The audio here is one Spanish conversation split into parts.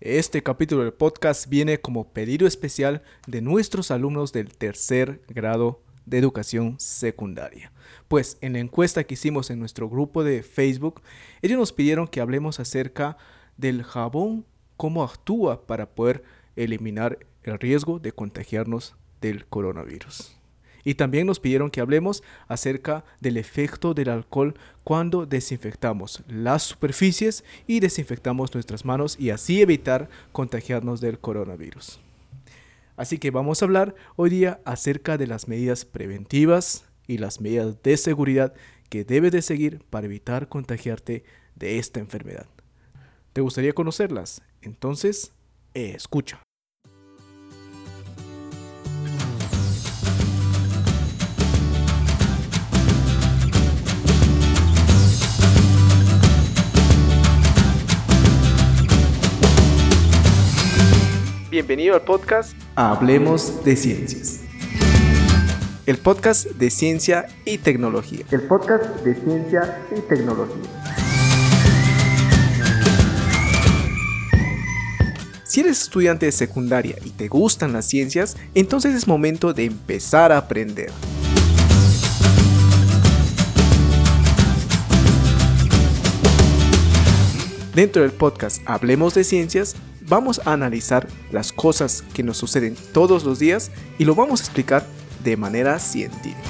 Este capítulo del podcast viene como pedido especial de nuestros alumnos del tercer grado de educación secundaria. Pues en la encuesta que hicimos en nuestro grupo de Facebook, ellos nos pidieron que hablemos acerca del jabón, cómo actúa para poder eliminar el riesgo de contagiarnos del coronavirus. Y también nos pidieron que hablemos acerca del efecto del alcohol cuando desinfectamos las superficies y desinfectamos nuestras manos y así evitar contagiarnos del coronavirus. Así que vamos a hablar hoy día acerca de las medidas preventivas y las medidas de seguridad que debes de seguir para evitar contagiarte de esta enfermedad. ¿Te gustaría conocerlas? Entonces, escucha. Bienvenido al podcast Hablemos de Ciencias. El podcast de ciencia y tecnología. El podcast de ciencia y tecnología. Si eres estudiante de secundaria y te gustan las ciencias, entonces es momento de empezar a aprender. Dentro del podcast Hablemos de Ciencias, vamos a analizar las cosas que nos suceden todos los días y lo vamos a explicar de manera científica.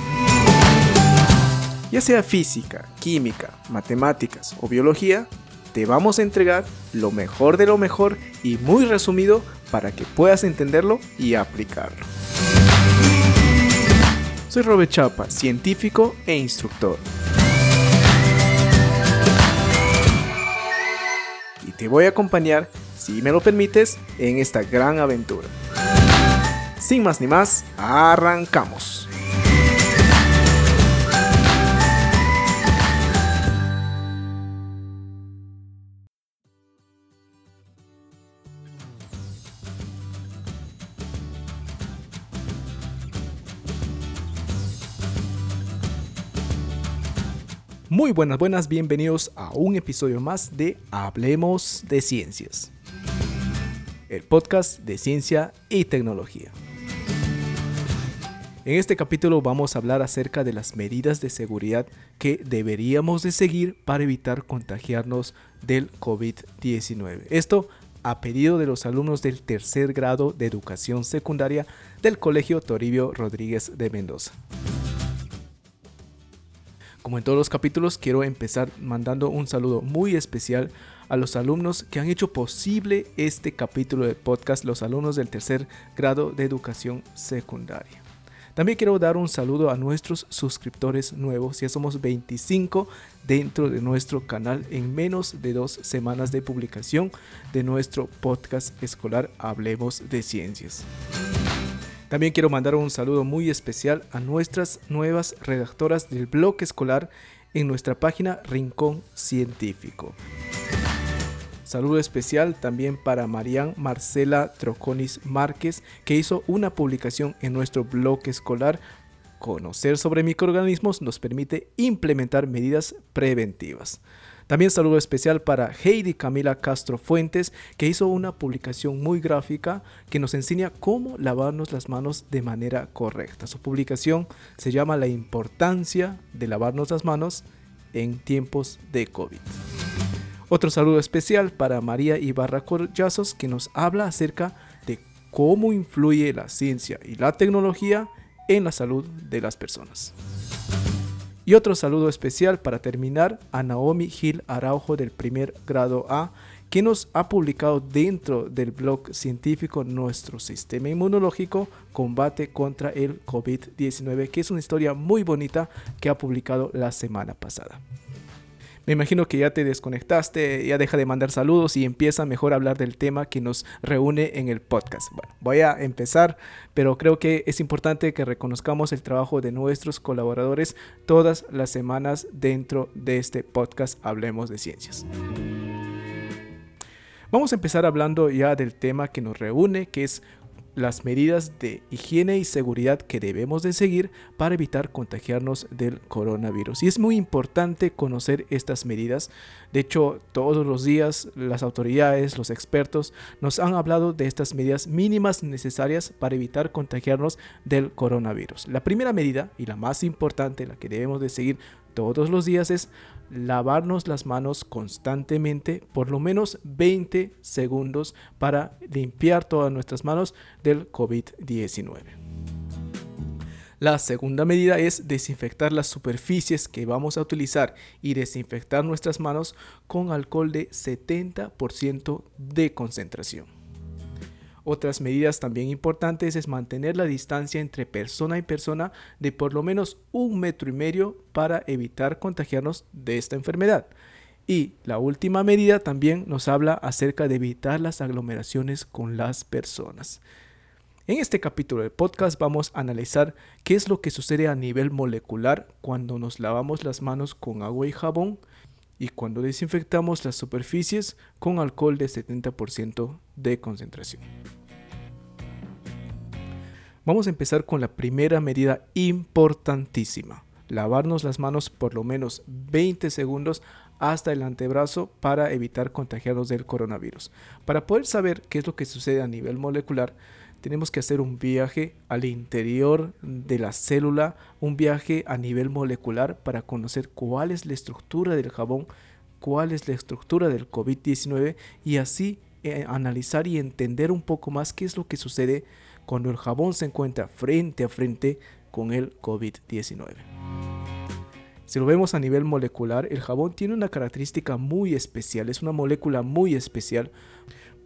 Ya sea física, química, matemáticas o biología, te vamos a entregar lo mejor de lo mejor y muy resumido para que puedas entenderlo y aplicarlo. Soy Robert Chapa, científico e instructor. Te voy a acompañar si me lo permites, en esta gran aventura. Sin más ni más, arrancamos. Muy buenas, buenas, bienvenidos a un episodio más de Hablemos de Ciencias el podcast de ciencia y tecnología. En este capítulo vamos a hablar acerca de las medidas de seguridad que deberíamos de seguir para evitar contagiarnos del COVID-19. Esto a pedido de los alumnos del tercer grado de educación secundaria del Colegio Toribio Rodríguez de Mendoza. Como en todos los capítulos, quiero empezar mandando un saludo muy especial a los alumnos que han hecho posible este capítulo de podcast, los alumnos del tercer grado de educación secundaria. También quiero dar un saludo a nuestros suscriptores nuevos, ya somos 25 dentro de nuestro canal en menos de dos semanas de publicación de nuestro podcast escolar Hablemos de Ciencias. También quiero mandar un saludo muy especial a nuestras nuevas redactoras del blog escolar en nuestra página Rincón Científico. Saludo especial también para Marian Marcela Troconis Márquez, que hizo una publicación en nuestro blog escolar. Conocer sobre microorganismos nos permite implementar medidas preventivas. También saludo especial para Heidi Camila Castro Fuentes, que hizo una publicación muy gráfica que nos enseña cómo lavarnos las manos de manera correcta. Su publicación se llama La importancia de lavarnos las manos en tiempos de COVID. Otro saludo especial para María Ibarra Collazos que nos habla acerca de cómo influye la ciencia y la tecnología en la salud de las personas. Y otro saludo especial para terminar a Naomi Gil Araujo del primer grado A, que nos ha publicado dentro del blog científico Nuestro Sistema Inmunológico Combate contra el COVID-19, que es una historia muy bonita que ha publicado la semana pasada. Me imagino que ya te desconectaste, ya deja de mandar saludos y empieza mejor a hablar del tema que nos reúne en el podcast. Bueno, voy a empezar, pero creo que es importante que reconozcamos el trabajo de nuestros colaboradores todas las semanas dentro de este podcast Hablemos de Ciencias. Vamos a empezar hablando ya del tema que nos reúne, que es las medidas de higiene y seguridad que debemos de seguir para evitar contagiarnos del coronavirus. Y es muy importante conocer estas medidas. De hecho, todos los días las autoridades, los expertos nos han hablado de estas medidas mínimas necesarias para evitar contagiarnos del coronavirus. La primera medida y la más importante, la que debemos de seguir todos los días es lavarnos las manos constantemente por lo menos 20 segundos para limpiar todas nuestras manos del COVID-19. La segunda medida es desinfectar las superficies que vamos a utilizar y desinfectar nuestras manos con alcohol de 70% de concentración. Otras medidas también importantes es mantener la distancia entre persona y persona de por lo menos un metro y medio para evitar contagiarnos de esta enfermedad. Y la última medida también nos habla acerca de evitar las aglomeraciones con las personas. En este capítulo del podcast vamos a analizar qué es lo que sucede a nivel molecular cuando nos lavamos las manos con agua y jabón y cuando desinfectamos las superficies con alcohol de 70% de concentración. Vamos a empezar con la primera medida importantísima. Lavarnos las manos por lo menos 20 segundos hasta el antebrazo para evitar contagiarnos del coronavirus. Para poder saber qué es lo que sucede a nivel molecular, tenemos que hacer un viaje al interior de la célula, un viaje a nivel molecular para conocer cuál es la estructura del jabón, cuál es la estructura del COVID-19 y así eh, analizar y entender un poco más qué es lo que sucede cuando el jabón se encuentra frente a frente con el COVID-19. Si lo vemos a nivel molecular, el jabón tiene una característica muy especial, es una molécula muy especial.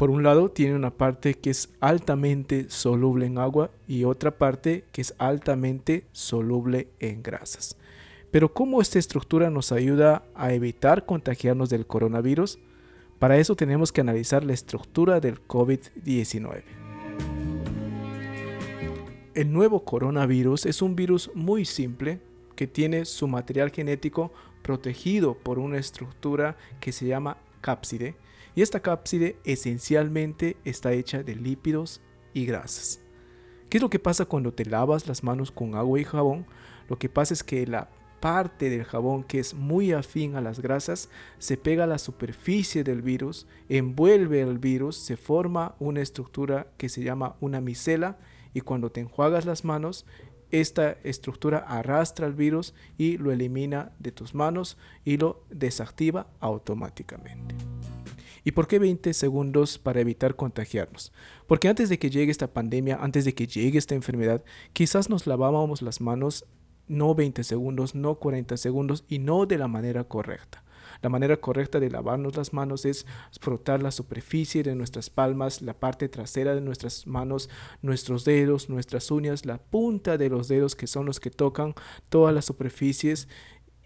Por un lado, tiene una parte que es altamente soluble en agua y otra parte que es altamente soluble en grasas. Pero ¿cómo esta estructura nos ayuda a evitar contagiarnos del coronavirus? Para eso tenemos que analizar la estructura del COVID-19. El nuevo coronavirus es un virus muy simple que tiene su material genético protegido por una estructura que se llama cápside y esta cápside esencialmente está hecha de lípidos y grasas. ¿Qué es lo que pasa cuando te lavas las manos con agua y jabón? Lo que pasa es que la parte del jabón que es muy afín a las grasas se pega a la superficie del virus, envuelve el virus, se forma una estructura que se llama una micela y cuando te enjuagas las manos, esta estructura arrastra el virus y lo elimina de tus manos y lo desactiva automáticamente. ¿Y por qué 20 segundos para evitar contagiarnos? Porque antes de que llegue esta pandemia, antes de que llegue esta enfermedad, quizás nos lavábamos las manos no 20 segundos, no 40 segundos y no de la manera correcta. La manera correcta de lavarnos las manos es frotar la superficie de nuestras palmas, la parte trasera de nuestras manos, nuestros dedos, nuestras uñas, la punta de los dedos que son los que tocan todas las superficies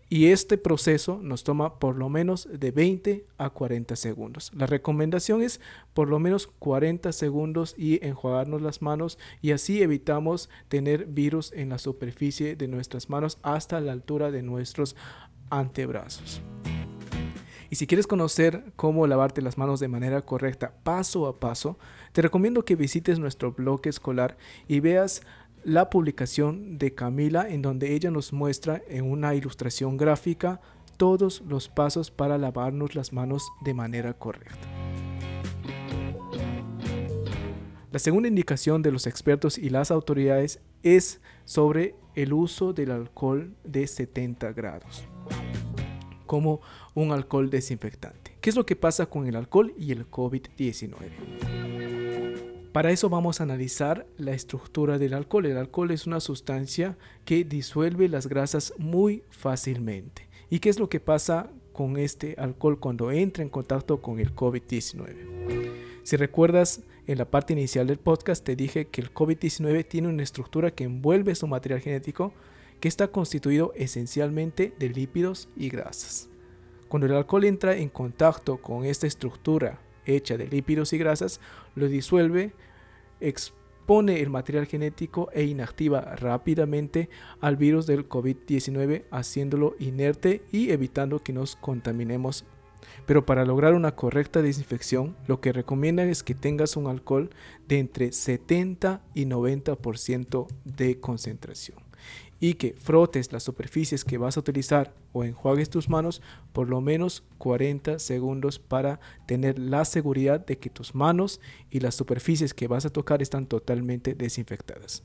y este proceso nos toma por lo menos de 20 a 40 segundos. La recomendación es por lo menos 40 segundos y enjuagarnos las manos y así evitamos tener virus en la superficie de nuestras manos hasta la altura de nuestros antebrazos. Y si quieres conocer cómo lavarte las manos de manera correcta paso a paso, te recomiendo que visites nuestro blog escolar y veas la publicación de Camila en donde ella nos muestra en una ilustración gráfica todos los pasos para lavarnos las manos de manera correcta. La segunda indicación de los expertos y las autoridades es sobre el uso del alcohol de 70 grados como un alcohol desinfectante. ¿Qué es lo que pasa con el alcohol y el COVID-19? Para eso vamos a analizar la estructura del alcohol. El alcohol es una sustancia que disuelve las grasas muy fácilmente. ¿Y qué es lo que pasa con este alcohol cuando entra en contacto con el COVID-19? Si recuerdas, en la parte inicial del podcast te dije que el COVID-19 tiene una estructura que envuelve su material genético que está constituido esencialmente de lípidos y grasas. Cuando el alcohol entra en contacto con esta estructura hecha de lípidos y grasas, lo disuelve, expone el material genético e inactiva rápidamente al virus del COVID-19, haciéndolo inerte y evitando que nos contaminemos. Pero para lograr una correcta desinfección, lo que recomiendan es que tengas un alcohol de entre 70 y 90% de concentración y que frotes las superficies que vas a utilizar o enjuagues tus manos por lo menos 40 segundos para tener la seguridad de que tus manos y las superficies que vas a tocar están totalmente desinfectadas.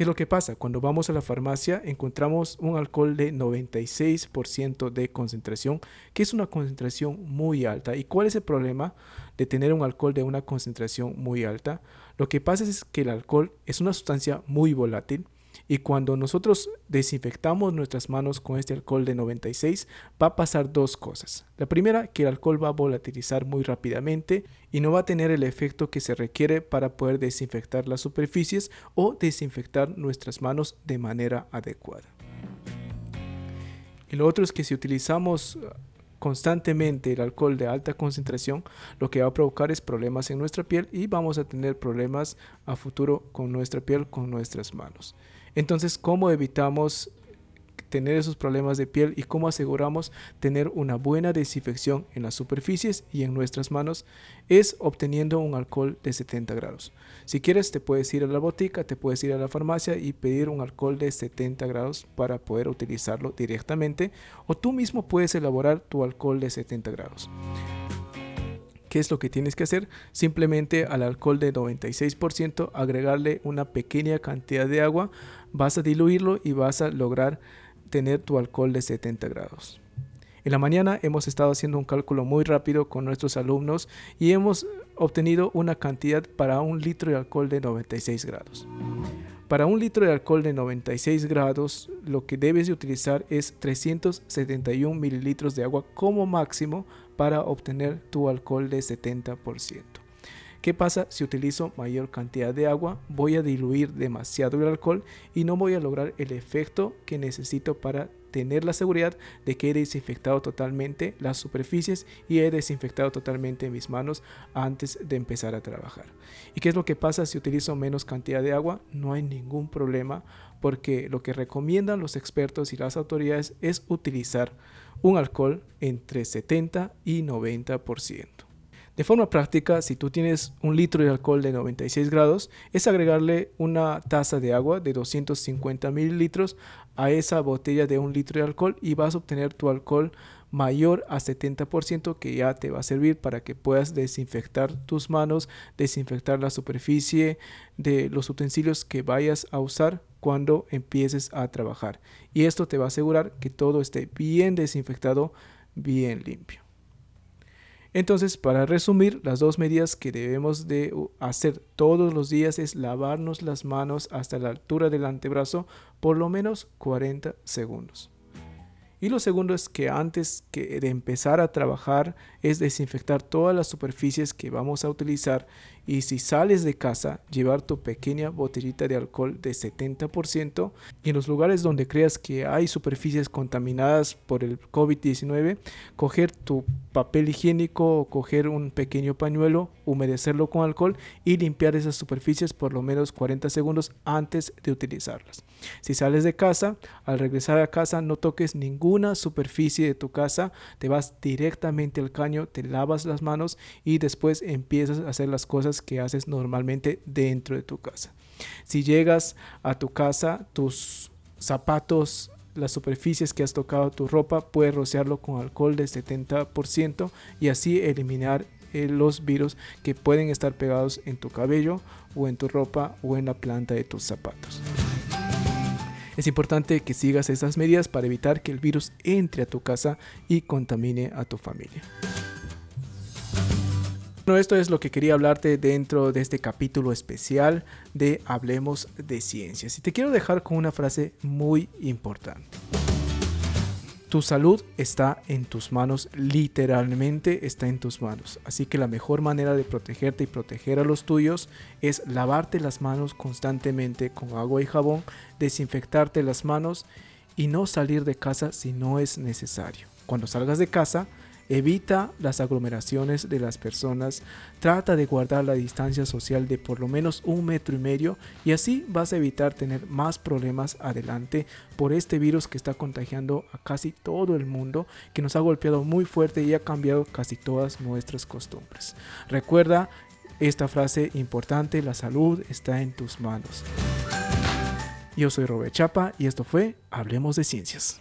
¿Qué es lo que pasa? Cuando vamos a la farmacia encontramos un alcohol de 96% de concentración, que es una concentración muy alta. ¿Y cuál es el problema de tener un alcohol de una concentración muy alta? Lo que pasa es que el alcohol es una sustancia muy volátil y cuando nosotros desinfectamos nuestras manos con este alcohol de 96, va a pasar dos cosas. La primera, que el alcohol va a volatilizar muy rápidamente y no va a tener el efecto que se requiere para poder desinfectar las superficies o desinfectar nuestras manos de manera adecuada. Y lo otro es que si utilizamos constantemente el alcohol de alta concentración, lo que va a provocar es problemas en nuestra piel y vamos a tener problemas a futuro con nuestra piel, con nuestras manos. Entonces, ¿cómo evitamos tener esos problemas de piel y cómo aseguramos tener una buena desinfección en las superficies y en nuestras manos es obteniendo un alcohol de 70 grados. Si quieres te puedes ir a la botica, te puedes ir a la farmacia y pedir un alcohol de 70 grados para poder utilizarlo directamente o tú mismo puedes elaborar tu alcohol de 70 grados. ¿Qué es lo que tienes que hacer? Simplemente al alcohol de 96% agregarle una pequeña cantidad de agua, vas a diluirlo y vas a lograr tener tu alcohol de 70 grados. En la mañana hemos estado haciendo un cálculo muy rápido con nuestros alumnos y hemos obtenido una cantidad para un litro de alcohol de 96 grados. Para un litro de alcohol de 96 grados, lo que debes de utilizar es 371 mililitros de agua como máximo para obtener tu alcohol de 70%. ¿Qué pasa si utilizo mayor cantidad de agua? Voy a diluir demasiado el alcohol y no voy a lograr el efecto que necesito para tener la seguridad de que he desinfectado totalmente las superficies y he desinfectado totalmente mis manos antes de empezar a trabajar. ¿Y qué es lo que pasa si utilizo menos cantidad de agua? No hay ningún problema porque lo que recomiendan los expertos y las autoridades es utilizar un alcohol entre 70 y 90%. De forma práctica, si tú tienes un litro de alcohol de 96 grados, es agregarle una taza de agua de 250 mililitros a esa botella de un litro de alcohol y vas a obtener tu alcohol mayor a 70% que ya te va a servir para que puedas desinfectar tus manos, desinfectar la superficie de los utensilios que vayas a usar cuando empieces a trabajar. Y esto te va a asegurar que todo esté bien desinfectado, bien limpio. Entonces, para resumir, las dos medidas que debemos de hacer todos los días es lavarnos las manos hasta la altura del antebrazo por lo menos 40 segundos. Y lo segundo es que antes que de empezar a trabajar es desinfectar todas las superficies que vamos a utilizar y si sales de casa llevar tu pequeña botellita de alcohol de 70% y en los lugares donde creas que hay superficies contaminadas por el COVID-19 coger tu papel higiénico o coger un pequeño pañuelo humedecerlo con alcohol y limpiar esas superficies por lo menos 40 segundos antes de utilizarlas. Si sales de casa, al regresar a casa no toques ninguna superficie de tu casa, te vas directamente al caño, te lavas las manos y después empiezas a hacer las cosas que haces normalmente dentro de tu casa. Si llegas a tu casa, tus zapatos las superficies que has tocado tu ropa, puedes rociarlo con alcohol del 70% y así eliminar eh, los virus que pueden estar pegados en tu cabello o en tu ropa o en la planta de tus zapatos. Es importante que sigas estas medidas para evitar que el virus entre a tu casa y contamine a tu familia. Bueno, esto es lo que quería hablarte dentro de este capítulo especial de Hablemos de Ciencias. Y te quiero dejar con una frase muy importante. Tu salud está en tus manos, literalmente está en tus manos. Así que la mejor manera de protegerte y proteger a los tuyos es lavarte las manos constantemente con agua y jabón, desinfectarte las manos y no salir de casa si no es necesario. Cuando salgas de casa, Evita las aglomeraciones de las personas, trata de guardar la distancia social de por lo menos un metro y medio y así vas a evitar tener más problemas adelante por este virus que está contagiando a casi todo el mundo, que nos ha golpeado muy fuerte y ha cambiado casi todas nuestras costumbres. Recuerda esta frase importante, la salud está en tus manos. Yo soy Robert Chapa y esto fue Hablemos de Ciencias.